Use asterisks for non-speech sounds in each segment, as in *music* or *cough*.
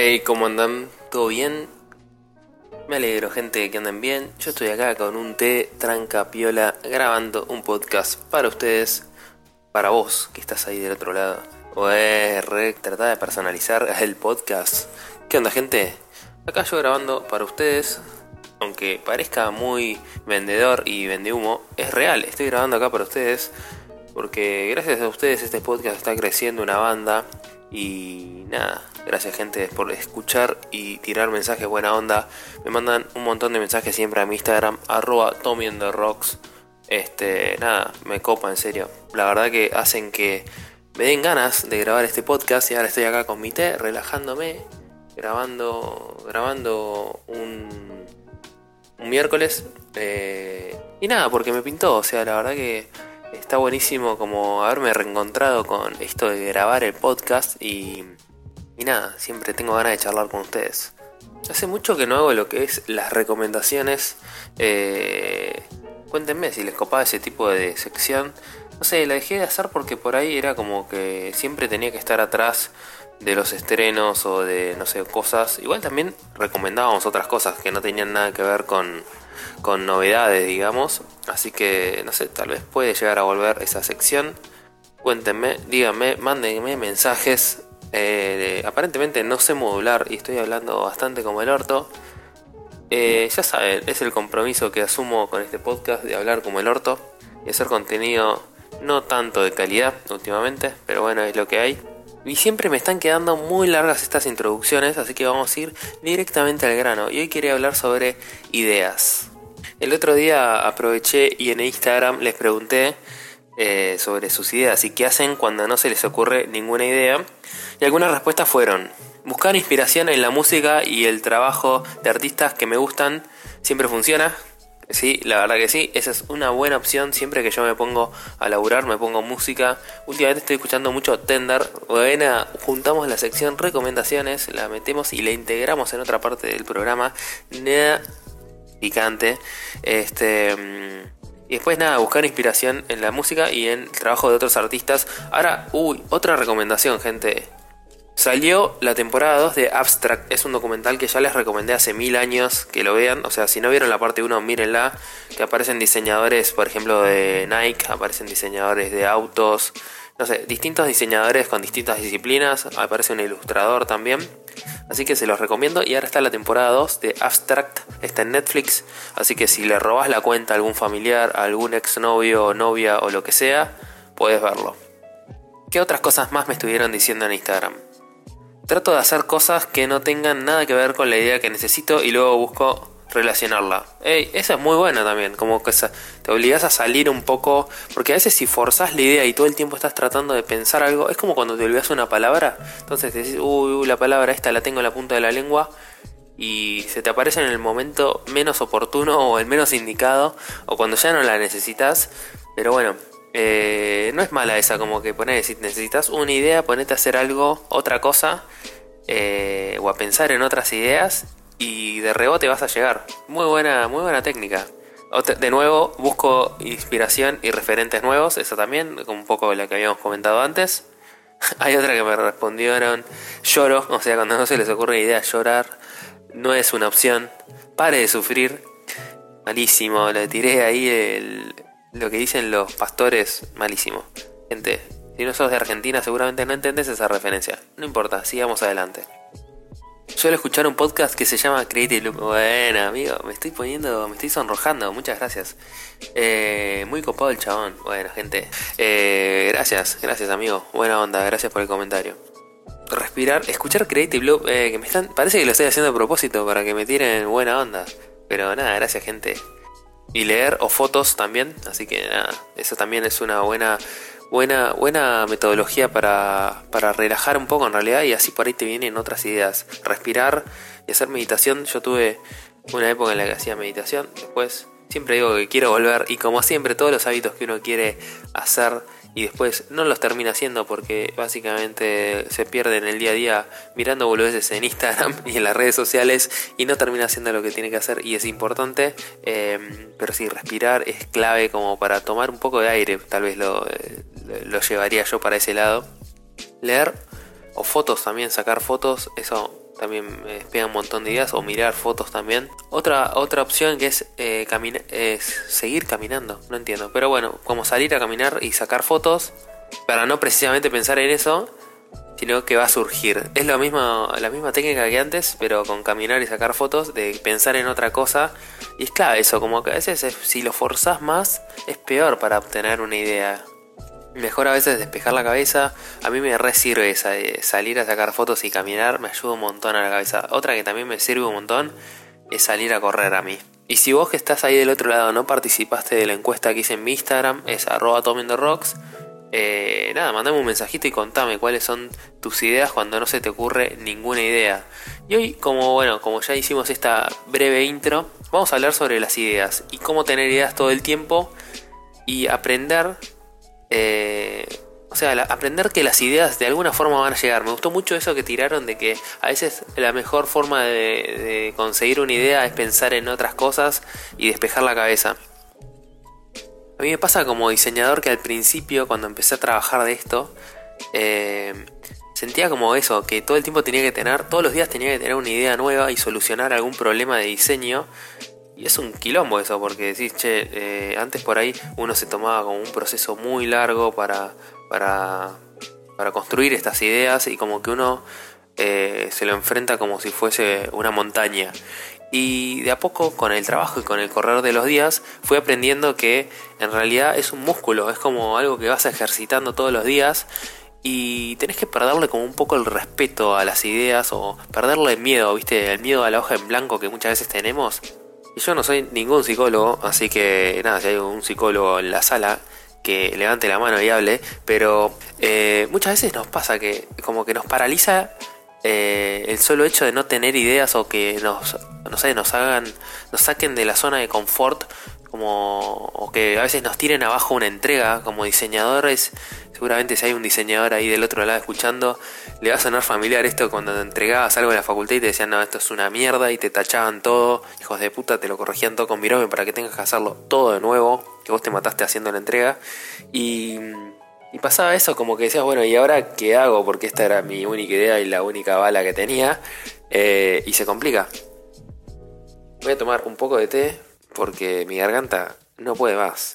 Hey, ¿cómo andan? ¿Todo bien? Me alegro, gente, que anden bien. Yo estoy acá con un té tranca piola grabando un podcast para ustedes, para vos que estás ahí del otro lado. Oe, re, trata de personalizar el podcast. ¿Qué onda, gente? Acá yo grabando para ustedes, aunque parezca muy vendedor y vende humo, es real. Estoy grabando acá para ustedes porque gracias a ustedes este podcast está creciendo una banda y nada, gracias gente por escuchar y tirar mensajes buena onda. Me mandan un montón de mensajes siempre a mi Instagram, arroba Rocks. Este, nada, me copa en serio. La verdad que hacen que me den ganas de grabar este podcast y ahora estoy acá con mi té, relajándome, grabando, grabando un, un miércoles. Eh, y nada, porque me pintó, o sea, la verdad que está buenísimo como haberme reencontrado con esto de grabar el podcast y, y nada, siempre tengo ganas de charlar con ustedes. Hace mucho que no hago lo que es las recomendaciones. Eh, cuéntenme si les copaba ese tipo de sección. No sé, la dejé de hacer porque por ahí era como que siempre tenía que estar atrás de los estrenos o de, no sé, cosas. Igual también recomendábamos otras cosas que no tenían nada que ver con, con novedades, digamos. Así que, no sé, tal vez puede llegar a volver esa sección. Cuéntenme, díganme, mándenme mensajes. Eh, aparentemente no sé modular y estoy hablando bastante como el orto. Eh, ya saben, es el compromiso que asumo con este podcast de hablar como el orto y hacer contenido no tanto de calidad últimamente, pero bueno, es lo que hay. Y siempre me están quedando muy largas estas introducciones, así que vamos a ir directamente al grano. Y hoy quería hablar sobre ideas. El otro día aproveché y en Instagram les pregunté eh, sobre sus ideas y qué hacen cuando no se les ocurre ninguna idea. Y algunas respuestas fueron, buscar inspiración en la música y el trabajo de artistas que me gustan siempre funciona. Sí, la verdad que sí, esa es una buena opción siempre que yo me pongo a laburar, me pongo música. Últimamente estoy escuchando mucho Tender. Bueno, juntamos la sección recomendaciones, la metemos y la integramos en otra parte del programa. Nada picante. Este. Y después nada, buscar inspiración en la música y en el trabajo de otros artistas. Ahora, uy, otra recomendación, gente. Salió la temporada 2 de Abstract, es un documental que ya les recomendé hace mil años que lo vean, o sea, si no vieron la parte 1, mírenla, que aparecen diseñadores, por ejemplo, de Nike, aparecen diseñadores de autos, no sé, distintos diseñadores con distintas disciplinas, aparece un ilustrador también, así que se los recomiendo y ahora está la temporada 2 de Abstract, está en Netflix, así que si le robas la cuenta a algún familiar, a algún exnovio o novia o lo que sea, puedes verlo. ¿Qué otras cosas más me estuvieron diciendo en Instagram? Trato de hacer cosas que no tengan nada que ver con la idea que necesito y luego busco relacionarla. Esa es muy buena también, como que te obligas a salir un poco, porque a veces si forzas la idea y todo el tiempo estás tratando de pensar algo, es como cuando te olvidas una palabra, entonces decís, uy, la palabra esta la tengo en la punta de la lengua y se te aparece en el momento menos oportuno o el menos indicado o cuando ya no la necesitas, pero bueno, eh, no es mala esa, como que poner, si necesitas una idea, ponete a hacer algo, otra cosa, eh, o a pensar en otras ideas, y de rebote vas a llegar. Muy buena, muy buena técnica. de nuevo, busco inspiración y referentes nuevos, eso también, un poco la que habíamos comentado antes. *laughs* Hay otra que me respondieron, lloro, *laughs* o sea, cuando no se les ocurre idea, llorar no es una opción. Pare de sufrir. Malísimo, le tiré ahí el, lo que dicen los pastores, malísimo. Gente, si no sos de Argentina seguramente no entendés esa referencia. No importa, sigamos adelante. Suelo escuchar un podcast que se llama Creative Loop. Bueno, amigo, me estoy poniendo, me estoy sonrojando. Muchas gracias. Eh, muy copado el chabón. Bueno, gente. Eh, gracias, gracias, amigo. Buena onda, gracias por el comentario. Respirar, escuchar Creative Loop, eh, que me están, parece que lo estoy haciendo a propósito para que me tiren buena onda. Pero nada, gracias, gente y leer o fotos también. Así que nada, eso también es una buena, buena, buena metodología para, para relajar un poco en realidad y así por ahí te vienen otras ideas. Respirar y hacer meditación. Yo tuve una época en la que hacía meditación, después siempre digo que quiero volver y como siempre todos los hábitos que uno quiere hacer y después no los termina haciendo porque básicamente se pierde en el día a día mirando boludeces en Instagram *laughs* y en las redes sociales y no termina haciendo lo que tiene que hacer y es importante, em, pero sí, respirar es clave como para tomar un poco de aire, tal vez lo, lo llevaría yo para ese lado. Leer o fotos también, sacar fotos, eso también me despega un montón de ideas, o mirar fotos también. Otra, otra opción que es, eh, es seguir caminando, no entiendo. Pero bueno, como salir a caminar y sacar fotos, para no precisamente pensar en eso, sino que va a surgir. Es lo mismo, la misma técnica que antes, pero con caminar y sacar fotos, de pensar en otra cosa. Y es clave eso, como que a veces si lo forzas más, es peor para obtener una idea. Mejor a veces despejar la cabeza. A mí me re sirve esa salir a sacar fotos y caminar, me ayuda un montón a la cabeza. Otra que también me sirve un montón es salir a correr a mí. Y si vos que estás ahí del otro lado no participaste de la encuesta que hice en mi Instagram, es arroba rocks eh, nada, mandame un mensajito y contame cuáles son tus ideas cuando no se te ocurre ninguna idea. Y hoy, como bueno, como ya hicimos esta breve intro, vamos a hablar sobre las ideas y cómo tener ideas todo el tiempo y aprender, eh, o sea, aprender que las ideas de alguna forma van a llegar. Me gustó mucho eso que tiraron de que a veces la mejor forma de conseguir una idea es pensar en otras cosas y despejar la cabeza. A mí me pasa como diseñador que al principio, cuando empecé a trabajar de esto, eh, sentía como eso, que todo el tiempo tenía que tener, todos los días tenía que tener una idea nueva y solucionar algún problema de diseño. Y es un quilombo eso, porque decís, che, eh, antes por ahí uno se tomaba como un proceso muy largo para, para, para construir estas ideas y como que uno eh, se lo enfrenta como si fuese una montaña. Y de a poco, con el trabajo y con el correr de los días, fui aprendiendo que en realidad es un músculo, es como algo que vas ejercitando todos los días y tenés que perderle como un poco el respeto a las ideas o perderle el miedo, ¿viste? El miedo a la hoja en blanco que muchas veces tenemos. Y yo no soy ningún psicólogo, así que nada, si hay un psicólogo en la sala que levante la mano y hable, pero eh, muchas veces nos pasa que como que nos paraliza eh, el solo hecho de no tener ideas o que nos, no sé, nos hagan, nos saquen de la zona de confort, como, o que a veces nos tiren abajo una entrega como diseñadores, seguramente si hay un diseñador ahí del otro lado escuchando, le va a sonar familiar esto cuando te entregabas algo en la facultad y te decían, no, esto es una mierda y te tachaban todo, hijos de puta, te lo corregían todo con virome para que tengas que hacerlo todo de nuevo, que vos te mataste haciendo la entrega. Y y pasaba eso como que decías, bueno, ¿y ahora qué hago? Porque esta era mi única idea y la única bala que tenía. Eh, y se complica. Voy a tomar un poco de té porque mi garganta no puede más.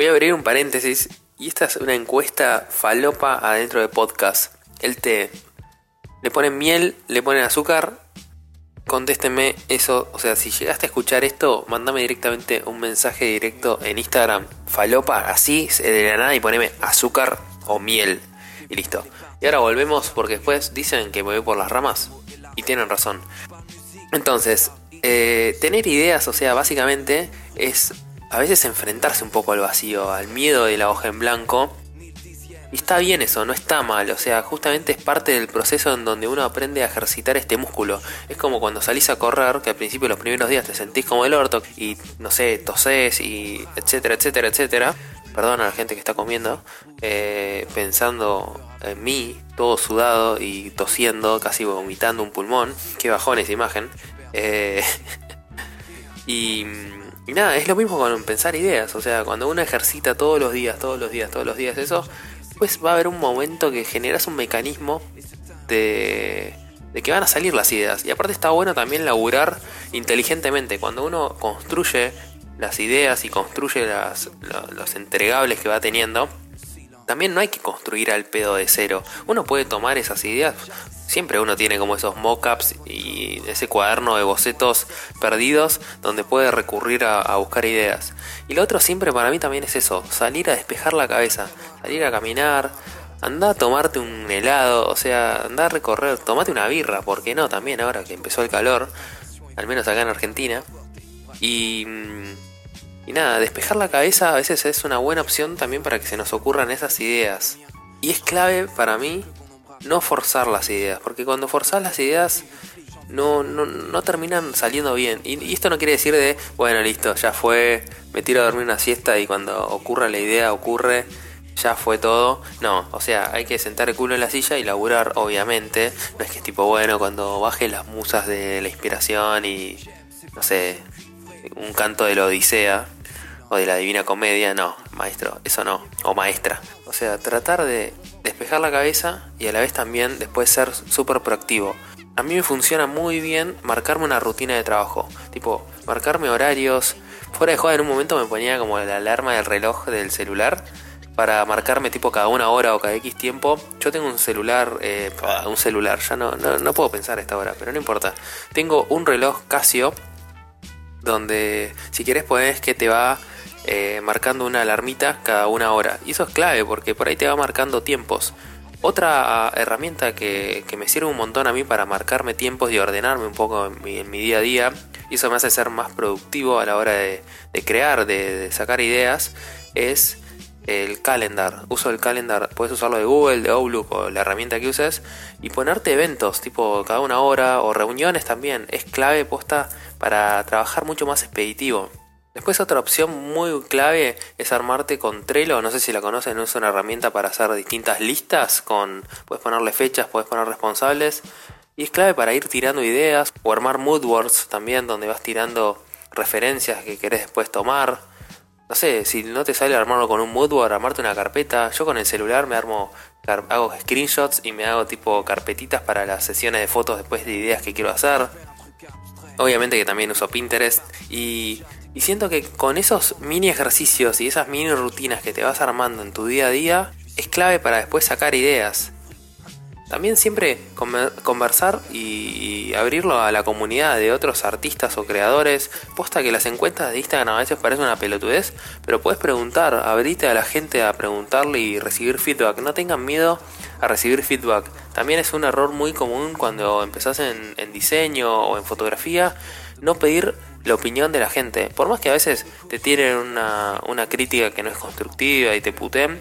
Voy a abrir un paréntesis y esta es una encuesta falopa adentro de podcast. El té. Le ponen miel, le ponen azúcar contésteme eso. O sea, si llegaste a escuchar esto, mandame directamente un mensaje directo en Instagram. Falopa, así, de la nada, y poneme azúcar o miel. Y listo. Y ahora volvemos porque después dicen que me voy por las ramas. Y tienen razón. Entonces, eh, tener ideas, o sea, básicamente es a veces enfrentarse un poco al vacío, al miedo de la hoja en blanco y está bien eso, no está mal, o sea, justamente es parte del proceso en donde uno aprende a ejercitar este músculo. Es como cuando salís a correr, que al principio los primeros días te sentís como el orto y no sé, tosés y etcétera, etcétera, etcétera. Perdón a la gente que está comiendo, eh, pensando en mí, todo sudado y tosiendo, casi vomitando un pulmón. Qué bajón esa imagen. Eh, *laughs* y, y nada, es lo mismo con pensar ideas, o sea, cuando uno ejercita todos los días, todos los días, todos los días eso, pues va a haber un momento que generas un mecanismo de, de que van a salir las ideas. Y aparte está bueno también laburar inteligentemente. Cuando uno construye las ideas y construye las, los entregables que va teniendo, también no hay que construir al pedo de cero. Uno puede tomar esas ideas. Siempre uno tiene como esos mockups y ese cuaderno de bocetos perdidos donde puede recurrir a, a buscar ideas. Y lo otro siempre para mí también es eso, salir a despejar la cabeza salir a caminar, anda a tomarte un helado, o sea, anda a recorrer, tomate una birra, ¿por qué no? También ahora que empezó el calor, al menos acá en Argentina. Y, mm, y nada, despejar la cabeza a veces es una buena opción también para que se nos ocurran esas ideas. Y es clave para mí no forzar las ideas, porque cuando forzas las ideas no, no, no terminan saliendo bien. Y, esto no quiere decir de, bueno, listo, ya fue, me tiro a dormir una siesta y cuando ocurra la idea ocurre ya fue todo. No, o sea, hay que sentar el culo en la silla y laburar, obviamente. No es que tipo, bueno, cuando baje las musas de la inspiración y, no sé, un canto de la Odisea o de la Divina Comedia, no, maestro, eso no, o maestra. O sea, tratar de despejar la cabeza y a la vez también después ser súper proactivo. A mí me funciona muy bien marcarme una rutina de trabajo, tipo marcarme horarios. Fuera de juego en un momento me ponía como la alarma del reloj del celular para marcarme tipo cada una hora o cada X tiempo. Yo tengo un celular, eh, un celular, ya no, no, puedo pensar a esta hora, pero no importa. Tengo un reloj Casio donde si quieres puedes que te va eh, marcando una alarmita cada una hora. Y eso es clave porque por ahí te va marcando tiempos. Otra herramienta que, me sirve un montón a mí para marcarme tiempos y ordenarme un poco en mi, día a día, y eso me hace ser más productivo a la hora de, crear, de, sacar ideas, es el calendar. Uso el calendar, puedes usarlo de Google, de Outlook o la herramienta que uses, y ponerte eventos, tipo cada una hora, o reuniones también. Es clave posta para trabajar mucho más expeditivo. Después otra opción muy clave es armarte con Trello, no sé si la conocen, es una herramienta para hacer distintas listas, con puedes ponerle fechas, puedes poner responsables y es clave para ir tirando ideas o armar moodboards también donde vas tirando referencias que querés después tomar. No sé, si no te sale armarlo con un moodboard, armarte una carpeta. Yo con el celular me armo, hago screenshots y me hago tipo carpetitas para las sesiones de fotos después de ideas que quiero hacer. Obviamente que también uso Pinterest y y siento que con esos mini ejercicios y esas mini rutinas que te vas armando en tu día a día, es clave para después sacar ideas. También siempre conversar y abrirlo a la comunidad de otros artistas o creadores. Posta que las encuestas de Instagram a veces parecen una pelotudez, pero puedes preguntar, abrite a la gente a preguntarle y recibir feedback. No tengan miedo a recibir feedback. También es un error muy común cuando empezás en, en diseño o en fotografía, no pedir la opinión de la gente. Por más que a veces te tiren una, una crítica que no es constructiva y te puten.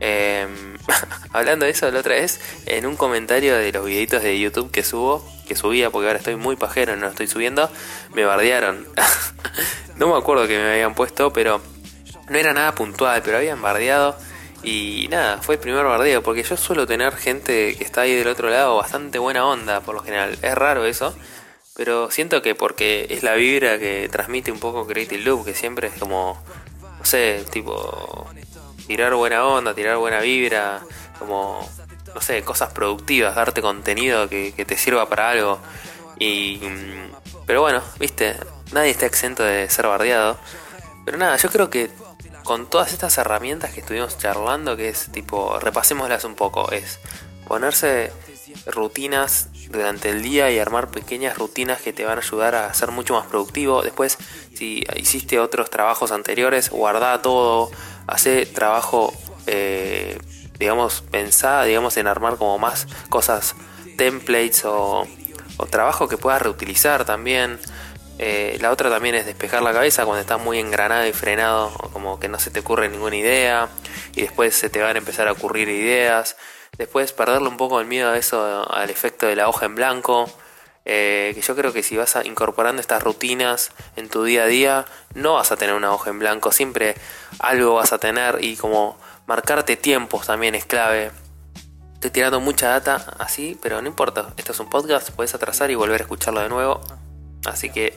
Em, *laughs* hablando de eso la otra vez, en un comentario de los videitos de YouTube que subo, que subía porque ahora estoy muy pajero y no lo estoy subiendo, me bardearon. *laughs* no me acuerdo que me habían puesto, pero no era nada puntual, pero habían bardeado. Y nada, fue el primer bardeo, porque yo suelo tener gente que está ahí del otro lado bastante buena onda, por lo general. Es raro eso. Pero siento que porque es la vibra que transmite un poco Creative Loop, que siempre es como, no sé, tipo, tirar buena onda, tirar buena vibra, como, no sé, cosas productivas, darte contenido que, te sirva para algo. Y, pero bueno, viste, nadie está exento de ser bardeado. Pero nada, yo creo que con todas estas herramientas que estuvimos charlando, que es tipo, repasémoslas un poco, es ponerse rutinas durante el día y armar pequeñas rutinas que te van a ayudar a ser mucho más productivo. Después, si hiciste otros trabajos anteriores, guarda todo, hace trabajo, eh, digamos, pensá, digamos, en armar como más cosas, templates o, trabajo que puedas reutilizar también. Eh, la otra también es despejar la cabeza cuando estás muy engranado y frenado, como que no se te ocurre ninguna idea y después se te van a empezar a ocurrir ideas Después perderle un poco el miedo a eso, al efecto de la hoja en blanco. Eh, que yo creo que si vas incorporando estas rutinas en tu día a día, no vas a tener una hoja en blanco, siempre algo vas a tener y como marcarte tiempos también es clave. Estoy tirando mucha data así, pero no importa, esto es un podcast, puedes atrasar y volver a escucharlo de nuevo. Así que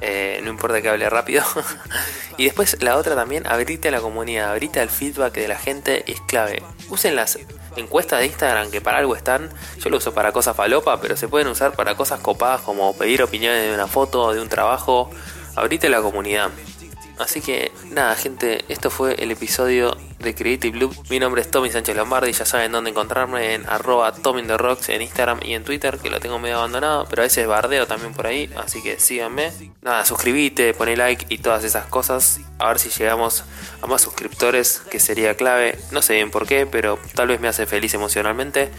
eh, no importa que hable rápido. *laughs* y después la otra también, abrite a la comunidad, abrite al feedback de la gente, es clave. Usen las encuestas de Instagram que para algo están. Yo lo uso para cosas falopa, pero se pueden usar para cosas copadas como pedir opiniones de una foto, de un trabajo. Abrite la comunidad. Así que nada, gente, esto fue el episodio de Creative Loop. Mi nombre es Tommy Sánchez Lombardi, ya saben dónde encontrarme en arroba Rocks en Instagram y en Twitter, que lo tengo medio abandonado, pero a veces bardeo también por ahí, así que síganme. Nada, suscribite, poné like y todas esas cosas. A ver si llegamos a más suscriptores, que sería clave. No sé bien por qué, pero tal vez me hace feliz emocionalmente.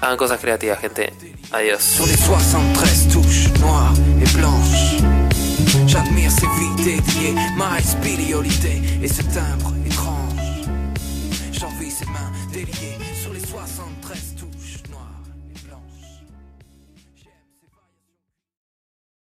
Hagan cosas creativas, gente. Adiós.